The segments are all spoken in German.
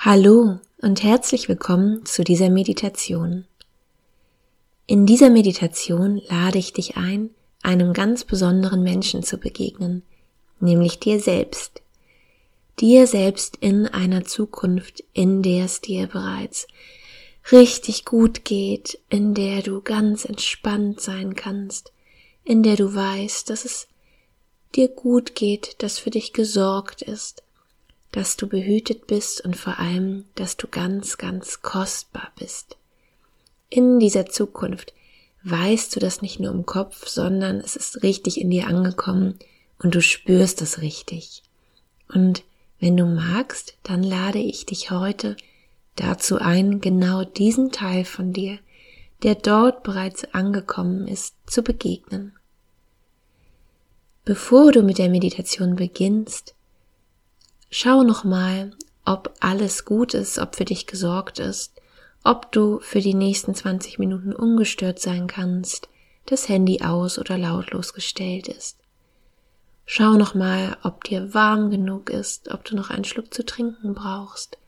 Hallo und herzlich willkommen zu dieser Meditation. In dieser Meditation lade ich dich ein, einem ganz besonderen Menschen zu begegnen, nämlich dir selbst. Dir selbst in einer Zukunft, in der es dir bereits richtig gut geht, in der du ganz entspannt sein kannst, in der du weißt, dass es dir gut geht, dass für dich gesorgt ist, dass du behütet bist und vor allem, dass du ganz, ganz kostbar bist. In dieser Zukunft weißt du das nicht nur im Kopf, sondern es ist richtig in dir angekommen und du spürst es richtig. Und wenn du magst, dann lade ich dich heute dazu ein, genau diesen Teil von dir, der dort bereits angekommen ist, zu begegnen. Bevor du mit der Meditation beginnst, Schau nochmal, ob alles gut ist, ob für dich gesorgt ist, ob du für die nächsten 20 Minuten ungestört sein kannst, das Handy aus oder lautlos gestellt ist. Schau nochmal, ob dir warm genug ist, ob du noch einen Schluck zu trinken brauchst,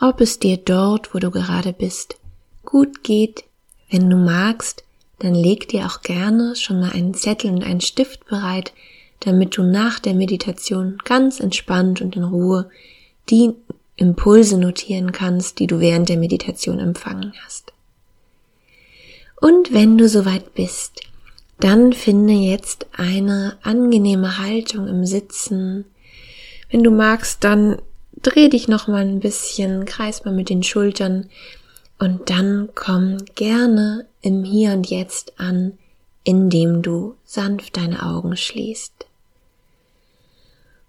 ob es dir dort, wo du gerade bist, gut geht. Wenn du magst, dann leg dir auch gerne schon mal einen Zettel und einen Stift bereit, damit du nach der Meditation ganz entspannt und in Ruhe die Impulse notieren kannst, die du während der Meditation empfangen hast. Und wenn du soweit bist, dann finde jetzt eine angenehme Haltung im Sitzen. Wenn du magst, dann dreh dich noch mal ein bisschen, kreis mal mit den Schultern und dann komm gerne im Hier und Jetzt an, indem du sanft deine Augen schließt.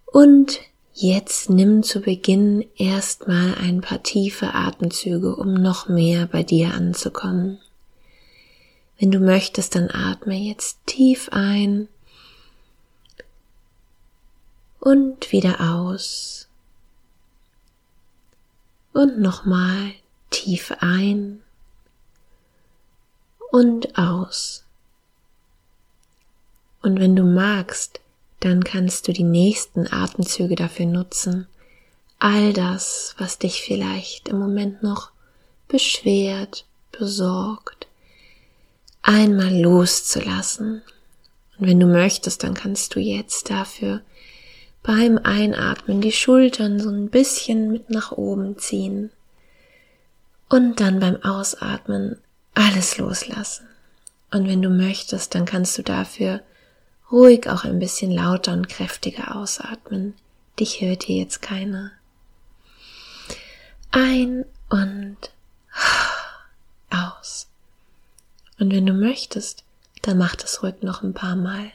Und jetzt nimm zu Beginn erstmal ein paar tiefe Atemzüge, um noch mehr bei dir anzukommen. Wenn du möchtest, dann atme jetzt tief ein und wieder aus. Und nochmal tief ein und aus. Und wenn du magst, dann kannst du die nächsten Atemzüge dafür nutzen, all das, was dich vielleicht im Moment noch beschwert, besorgt, einmal loszulassen. Und wenn du möchtest, dann kannst du jetzt dafür beim Einatmen die Schultern so ein bisschen mit nach oben ziehen und dann beim Ausatmen alles loslassen. Und wenn du möchtest, dann kannst du dafür ruhig auch ein bisschen lauter und kräftiger ausatmen. Dich hört hier jetzt keiner. Ein und aus. Und wenn du möchtest, dann mach das ruhig noch ein paar Mal.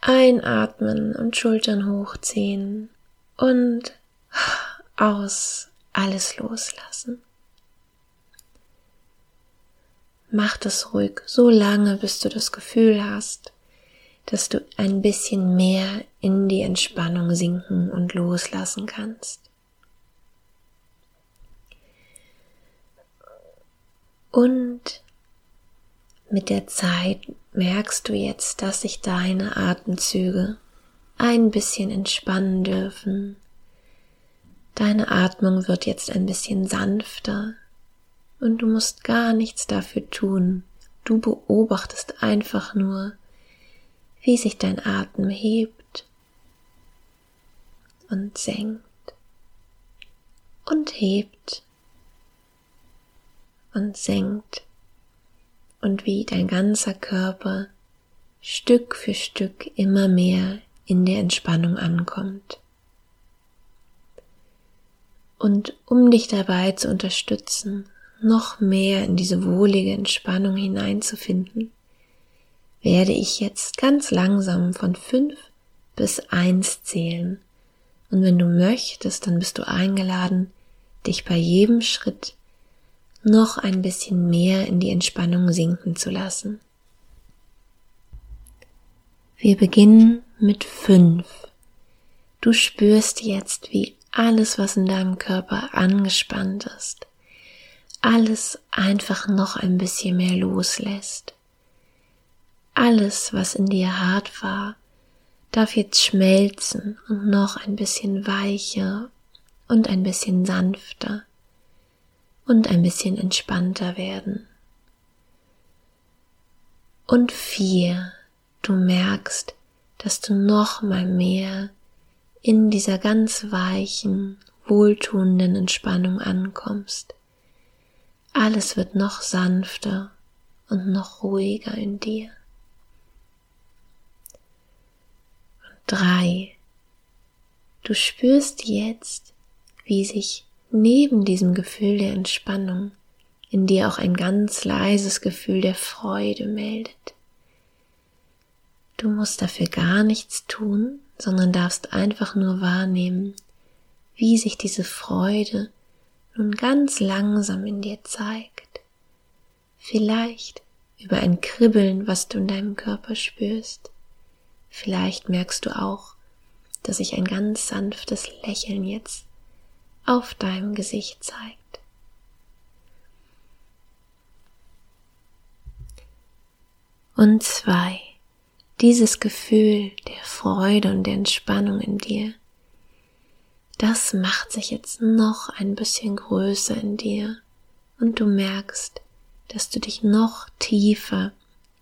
Einatmen und Schultern hochziehen und aus alles loslassen. Mach das ruhig so lange, bis du das Gefühl hast, dass du ein bisschen mehr in die Entspannung sinken und loslassen kannst. Und mit der Zeit merkst du jetzt, dass sich deine Atemzüge ein bisschen entspannen dürfen. Deine Atmung wird jetzt ein bisschen sanfter, und du musst gar nichts dafür tun. Du beobachtest einfach nur, wie sich dein Atem hebt und senkt und hebt und senkt und wie dein ganzer Körper Stück für Stück immer mehr in der Entspannung ankommt. Und um dich dabei zu unterstützen, noch mehr in diese wohlige Entspannung hineinzufinden, werde ich jetzt ganz langsam von fünf bis eins zählen. Und wenn du möchtest, dann bist du eingeladen, dich bei jedem Schritt noch ein bisschen mehr in die Entspannung sinken zu lassen. Wir beginnen mit fünf. Du spürst jetzt, wie alles, was in deinem Körper angespannt ist, alles einfach noch ein bisschen mehr loslässt. Alles, was in dir hart war, darf jetzt schmelzen und noch ein bisschen weicher und ein bisschen sanfter und ein bisschen entspannter werden. Und vier, du merkst, dass du noch mal mehr in dieser ganz weichen, wohltuenden Entspannung ankommst. Alles wird noch sanfter und noch ruhiger in dir. Und drei, du spürst jetzt, wie sich neben diesem Gefühl der Entspannung in dir auch ein ganz leises Gefühl der Freude meldet. Du musst dafür gar nichts tun, sondern darfst einfach nur wahrnehmen, wie sich diese Freude nun ganz langsam in dir zeigt. Vielleicht über ein Kribbeln, was du in deinem Körper spürst. Vielleicht merkst du auch, dass sich ein ganz sanftes Lächeln jetzt auf deinem Gesicht zeigt. Und zwei, dieses Gefühl der Freude und der Entspannung in dir, das macht sich jetzt noch ein bisschen größer in dir und du merkst, dass du dich noch tiefer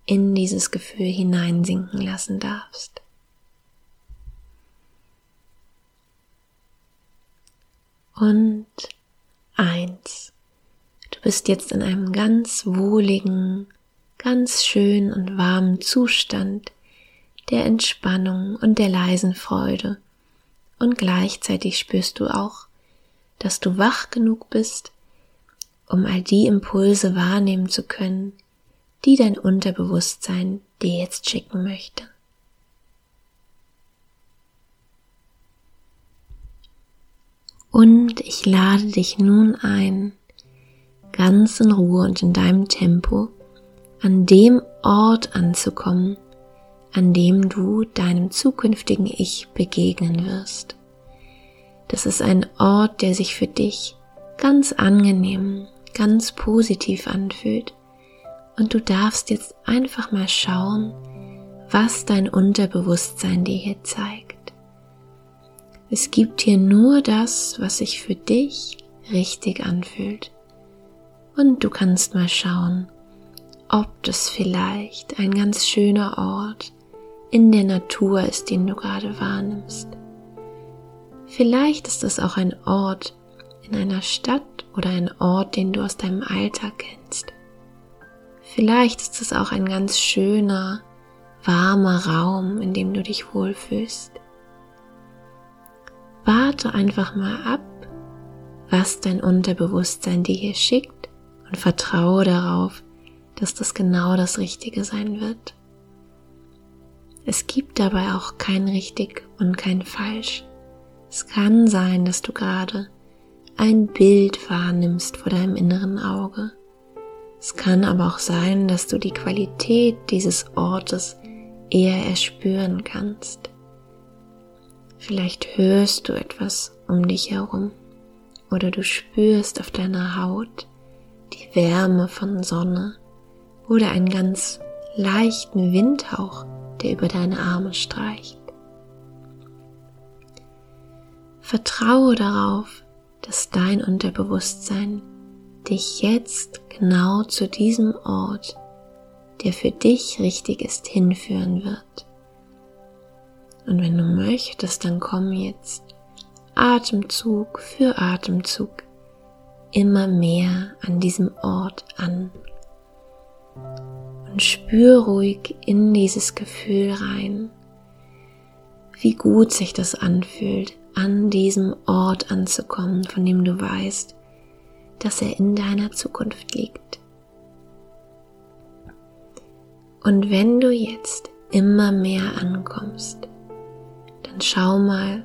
in dieses Gefühl hineinsinken lassen darfst. Und eins. Du bist jetzt in einem ganz wohligen, ganz schönen und warmen Zustand der Entspannung und der leisen Freude. Und gleichzeitig spürst du auch, dass du wach genug bist, um all die Impulse wahrnehmen zu können, die dein Unterbewusstsein dir jetzt schicken möchte. Und ich lade dich nun ein, ganz in Ruhe und in deinem Tempo an dem Ort anzukommen, an dem du deinem zukünftigen Ich begegnen wirst. Das ist ein Ort, der sich für dich ganz angenehm, ganz positiv anfühlt. Und du darfst jetzt einfach mal schauen, was dein Unterbewusstsein dir hier zeigt. Es gibt hier nur das, was sich für dich richtig anfühlt. Und du kannst mal schauen, ob das vielleicht ein ganz schöner Ort in der Natur ist, den du gerade wahrnimmst. Vielleicht ist es auch ein Ort in einer Stadt oder ein Ort, den du aus deinem Alltag kennst. Vielleicht ist es auch ein ganz schöner, warmer Raum, in dem du dich wohlfühlst. Warte einfach mal ab, was dein Unterbewusstsein dir hier schickt und vertraue darauf, dass das genau das Richtige sein wird. Es gibt dabei auch kein richtig und kein falsch. Es kann sein, dass du gerade ein Bild wahrnimmst vor deinem inneren Auge. Es kann aber auch sein, dass du die Qualität dieses Ortes eher erspüren kannst. Vielleicht hörst du etwas um dich herum oder du spürst auf deiner Haut die Wärme von Sonne oder einen ganz leichten Windhauch, der über deine Arme streicht. Vertraue darauf, dass dein Unterbewusstsein dich jetzt genau zu diesem Ort, der für dich richtig ist, hinführen wird. Und wenn du möchtest, dann komm jetzt Atemzug für Atemzug immer mehr an diesem Ort an. Und spür ruhig in dieses Gefühl rein, wie gut sich das anfühlt, an diesem Ort anzukommen, von dem du weißt, dass er in deiner Zukunft liegt. Und wenn du jetzt immer mehr ankommst, dann schau mal,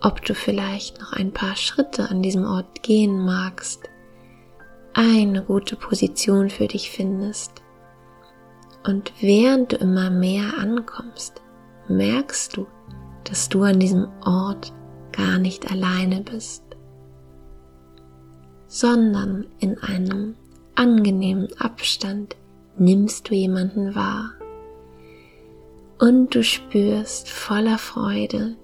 ob du vielleicht noch ein paar Schritte an diesem Ort gehen magst, eine gute Position für dich findest. Und während du immer mehr ankommst, merkst du, dass du an diesem Ort gar nicht alleine bist, sondern in einem angenehmen Abstand nimmst du jemanden wahr und du spürst voller Freude,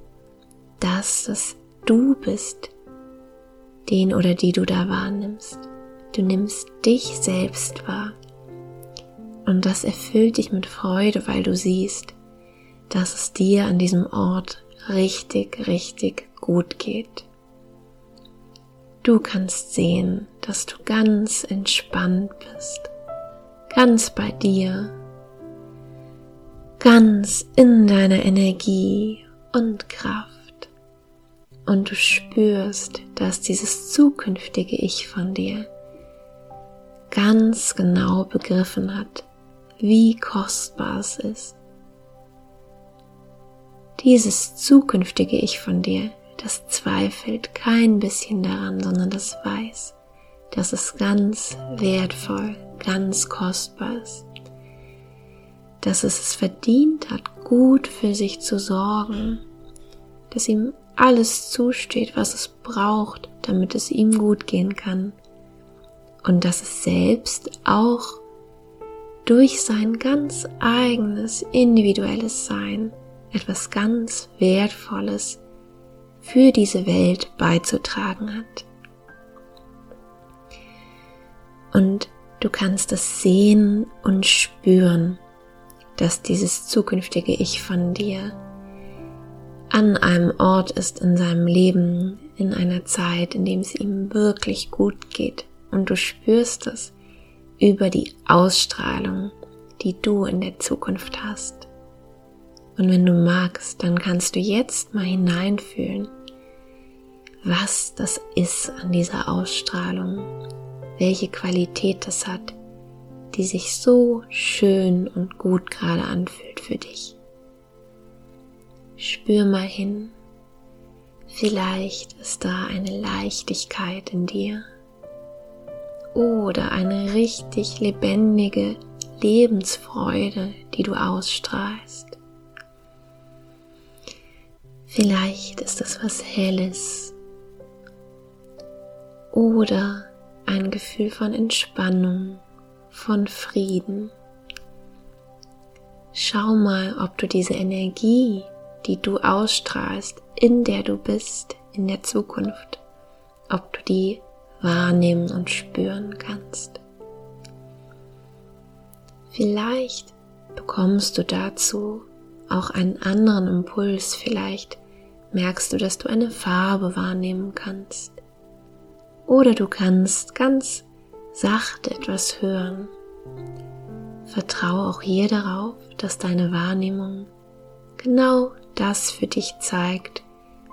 dass es du bist, den oder die du da wahrnimmst. Du nimmst dich selbst wahr. Und das erfüllt dich mit Freude, weil du siehst, dass es dir an diesem Ort richtig, richtig gut geht. Du kannst sehen, dass du ganz entspannt bist, ganz bei dir, ganz in deiner Energie und Kraft. Und du spürst, dass dieses zukünftige Ich von dir ganz genau begriffen hat, wie kostbar es ist. Dieses zukünftige Ich von dir, das zweifelt kein bisschen daran, sondern das weiß, dass es ganz wertvoll, ganz kostbar ist, dass es es verdient hat, gut für sich zu sorgen, dass ihm alles zusteht, was es braucht, damit es ihm gut gehen kann und dass es selbst auch durch sein ganz eigenes individuelles Sein etwas ganz Wertvolles für diese Welt beizutragen hat. Und du kannst es sehen und spüren, dass dieses zukünftige Ich von dir an einem Ort ist in seinem Leben, in einer Zeit, in dem es ihm wirklich gut geht. Und du spürst es über die Ausstrahlung, die du in der Zukunft hast. Und wenn du magst, dann kannst du jetzt mal hineinfühlen, was das ist an dieser Ausstrahlung, welche Qualität das hat, die sich so schön und gut gerade anfühlt für dich. Spür mal hin, vielleicht ist da eine Leichtigkeit in dir oder eine richtig lebendige Lebensfreude, die du ausstrahlst. Vielleicht ist es was Helles oder ein Gefühl von Entspannung, von Frieden. Schau mal, ob du diese Energie, die du ausstrahlst, in der du bist, in der Zukunft, ob du die wahrnehmen und spüren kannst. Vielleicht bekommst du dazu auch einen anderen Impuls, vielleicht merkst du, dass du eine Farbe wahrnehmen kannst. Oder du kannst ganz sachte etwas hören. Vertraue auch hier darauf, dass deine Wahrnehmung genau das für dich zeigt,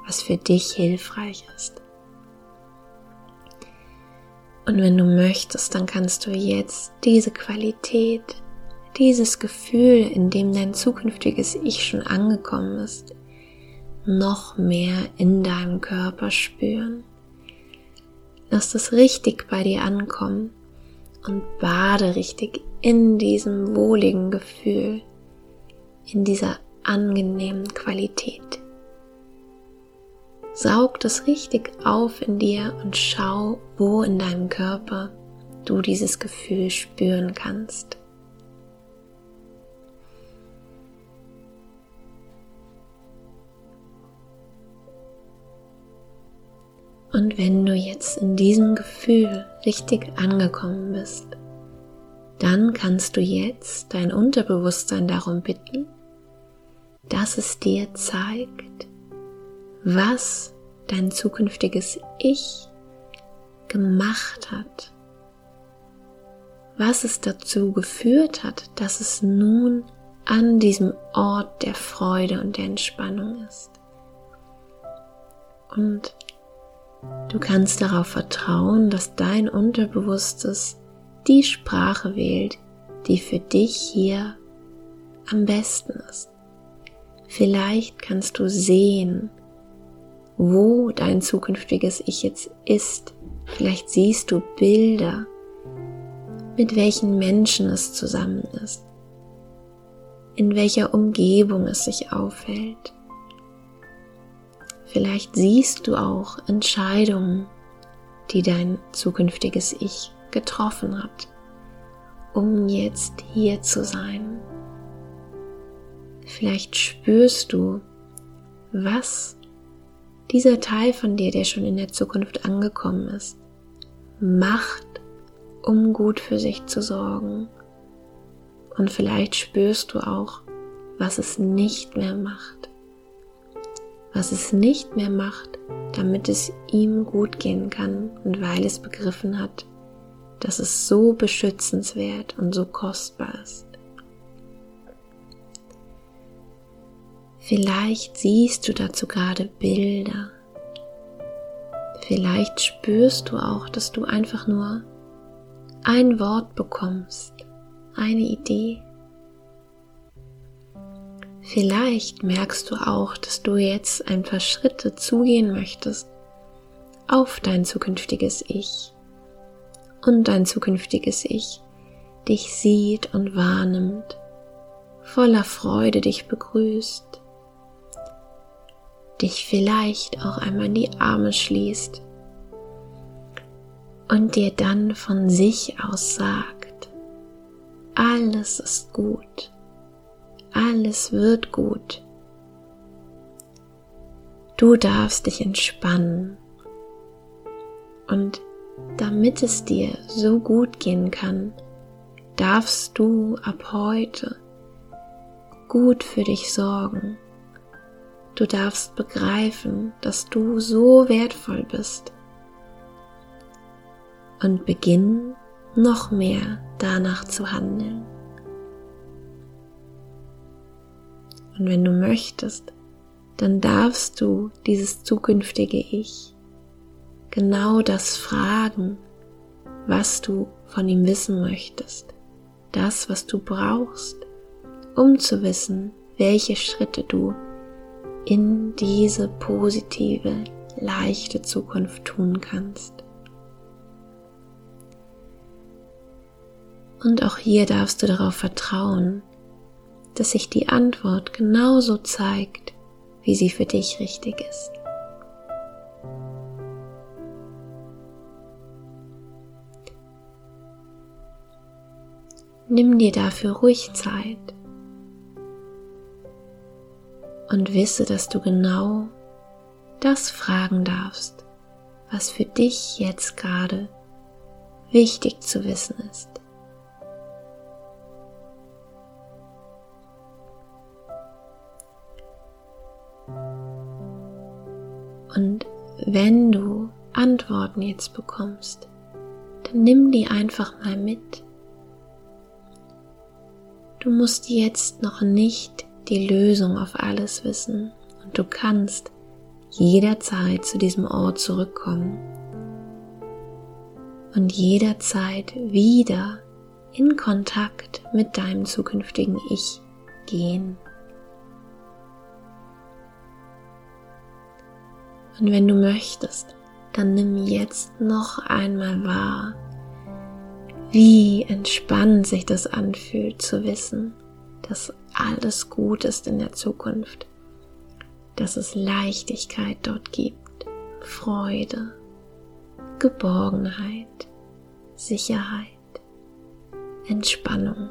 was für dich hilfreich ist. Und wenn du möchtest, dann kannst du jetzt diese Qualität, dieses Gefühl, in dem dein zukünftiges Ich schon angekommen ist, noch mehr in deinem Körper spüren. Lass das richtig bei dir ankommen und bade richtig in diesem wohligen Gefühl, in dieser angenehmen Qualität. Saug das richtig auf in dir und schau, wo in deinem Körper du dieses Gefühl spüren kannst. Und wenn du jetzt in diesem Gefühl richtig angekommen bist, dann kannst du jetzt dein Unterbewusstsein darum bitten, dass es dir zeigt, was dein zukünftiges Ich gemacht hat, was es dazu geführt hat, dass es nun an diesem Ort der Freude und der Entspannung ist. Und du kannst darauf vertrauen, dass dein Unterbewusstes die Sprache wählt, die für dich hier am besten ist. Vielleicht kannst du sehen, wo dein zukünftiges Ich jetzt ist. Vielleicht siehst du Bilder, mit welchen Menschen es zusammen ist, in welcher Umgebung es sich aufhält. Vielleicht siehst du auch Entscheidungen, die dein zukünftiges Ich getroffen hat, um jetzt hier zu sein. Vielleicht spürst du, was dieser Teil von dir, der schon in der Zukunft angekommen ist, macht, um gut für sich zu sorgen. Und vielleicht spürst du auch, was es nicht mehr macht. Was es nicht mehr macht, damit es ihm gut gehen kann und weil es begriffen hat, dass es so beschützenswert und so kostbar ist. Vielleicht siehst du dazu gerade Bilder. Vielleicht spürst du auch, dass du einfach nur ein Wort bekommst, eine Idee. Vielleicht merkst du auch, dass du jetzt ein paar Schritte zugehen möchtest auf dein zukünftiges Ich und dein zukünftiges Ich dich sieht und wahrnimmt, voller Freude dich begrüßt, dich vielleicht auch einmal in die Arme schließt und dir dann von sich aus sagt, alles ist gut alles wird gut. Du darfst dich entspannen. Und damit es dir so gut gehen kann, darfst du ab heute gut für dich sorgen. Du darfst begreifen, dass du so wertvoll bist. Und beginnen noch mehr danach zu handeln. Und wenn du möchtest, dann darfst du dieses zukünftige Ich genau das fragen, was du von ihm wissen möchtest, das, was du brauchst, um zu wissen, welche Schritte du in diese positive, leichte Zukunft tun kannst. Und auch hier darfst du darauf vertrauen, dass sich die Antwort genauso zeigt, wie sie für dich richtig ist. Nimm dir dafür ruhig Zeit und wisse, dass du genau das fragen darfst, was für dich jetzt gerade wichtig zu wissen ist. Und wenn du Antworten jetzt bekommst, dann nimm die einfach mal mit. Du musst jetzt noch nicht die Lösung auf alles wissen und du kannst jederzeit zu diesem Ort zurückkommen und jederzeit wieder in Kontakt mit deinem zukünftigen Ich gehen. Und wenn du möchtest, dann nimm jetzt noch einmal wahr, wie entspannt sich das anfühlt zu wissen, dass alles gut ist in der Zukunft, dass es Leichtigkeit dort gibt, Freude, Geborgenheit, Sicherheit, Entspannung.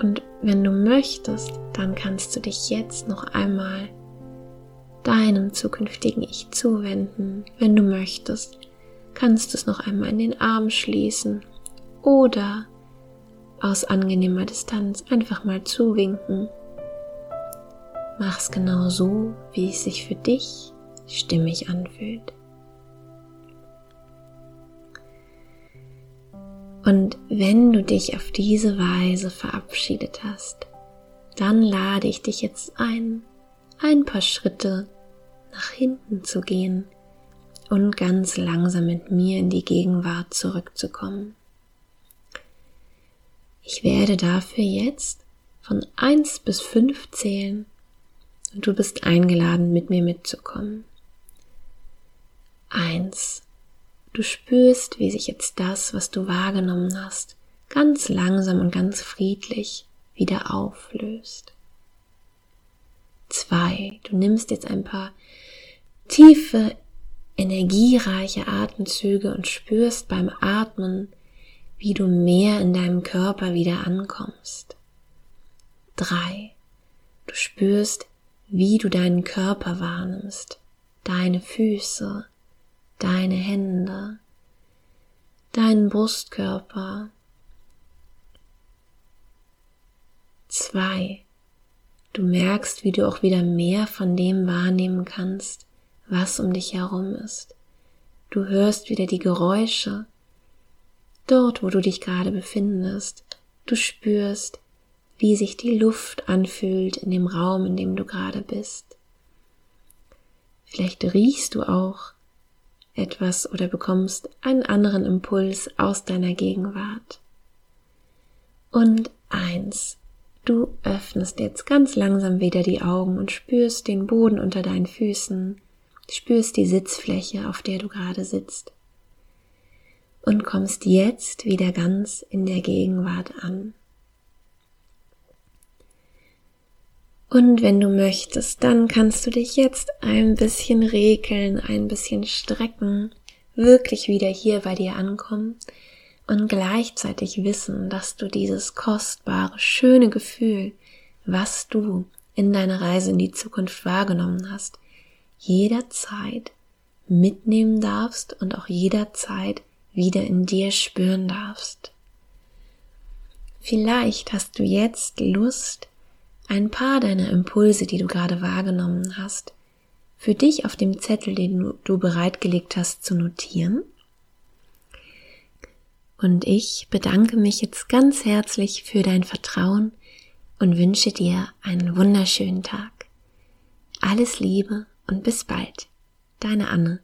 Und wenn du möchtest, dann kannst du dich jetzt noch einmal deinem zukünftigen Ich zuwenden. Wenn du möchtest, kannst du es noch einmal in den Arm schließen oder aus angenehmer Distanz einfach mal zuwinken. Mach's genau so, wie es sich für dich stimmig anfühlt. Und wenn du dich auf diese Weise verabschiedet hast, dann lade ich dich jetzt ein, ein paar Schritte nach hinten zu gehen und ganz langsam mit mir in die Gegenwart zurückzukommen. Ich werde dafür jetzt von eins bis fünf zählen und du bist eingeladen, mit mir mitzukommen. Eins. Du spürst, wie sich jetzt das, was du wahrgenommen hast, ganz langsam und ganz friedlich wieder auflöst. Zwei. Du nimmst jetzt ein paar tiefe, energiereiche Atemzüge und spürst beim Atmen, wie du mehr in deinem Körper wieder ankommst. Drei. Du spürst, wie du deinen Körper wahrnimmst, deine Füße, deine Hände, deinen Brustkörper. Zwei. Du merkst, wie du auch wieder mehr von dem wahrnehmen kannst, was um dich herum ist. Du hörst wieder die Geräusche, dort, wo du dich gerade befindest. Du spürst, wie sich die Luft anfühlt in dem Raum, in dem du gerade bist. Vielleicht riechst du auch etwas oder bekommst einen anderen Impuls aus deiner Gegenwart. Und eins, du öffnest jetzt ganz langsam wieder die Augen und spürst den Boden unter deinen Füßen, spürst die Sitzfläche, auf der du gerade sitzt und kommst jetzt wieder ganz in der Gegenwart an. Und wenn du möchtest, dann kannst du dich jetzt ein bisschen regeln, ein bisschen strecken, wirklich wieder hier bei dir ankommen und gleichzeitig wissen, dass du dieses kostbare, schöne Gefühl, was du in deiner Reise in die Zukunft wahrgenommen hast, jederzeit mitnehmen darfst und auch jederzeit wieder in dir spüren darfst. Vielleicht hast du jetzt Lust, ein paar deiner Impulse, die du gerade wahrgenommen hast, für dich auf dem Zettel, den du bereitgelegt hast, zu notieren. Und ich bedanke mich jetzt ganz herzlich für dein Vertrauen und wünsche dir einen wunderschönen Tag. Alles Liebe und bis bald. Deine Anne.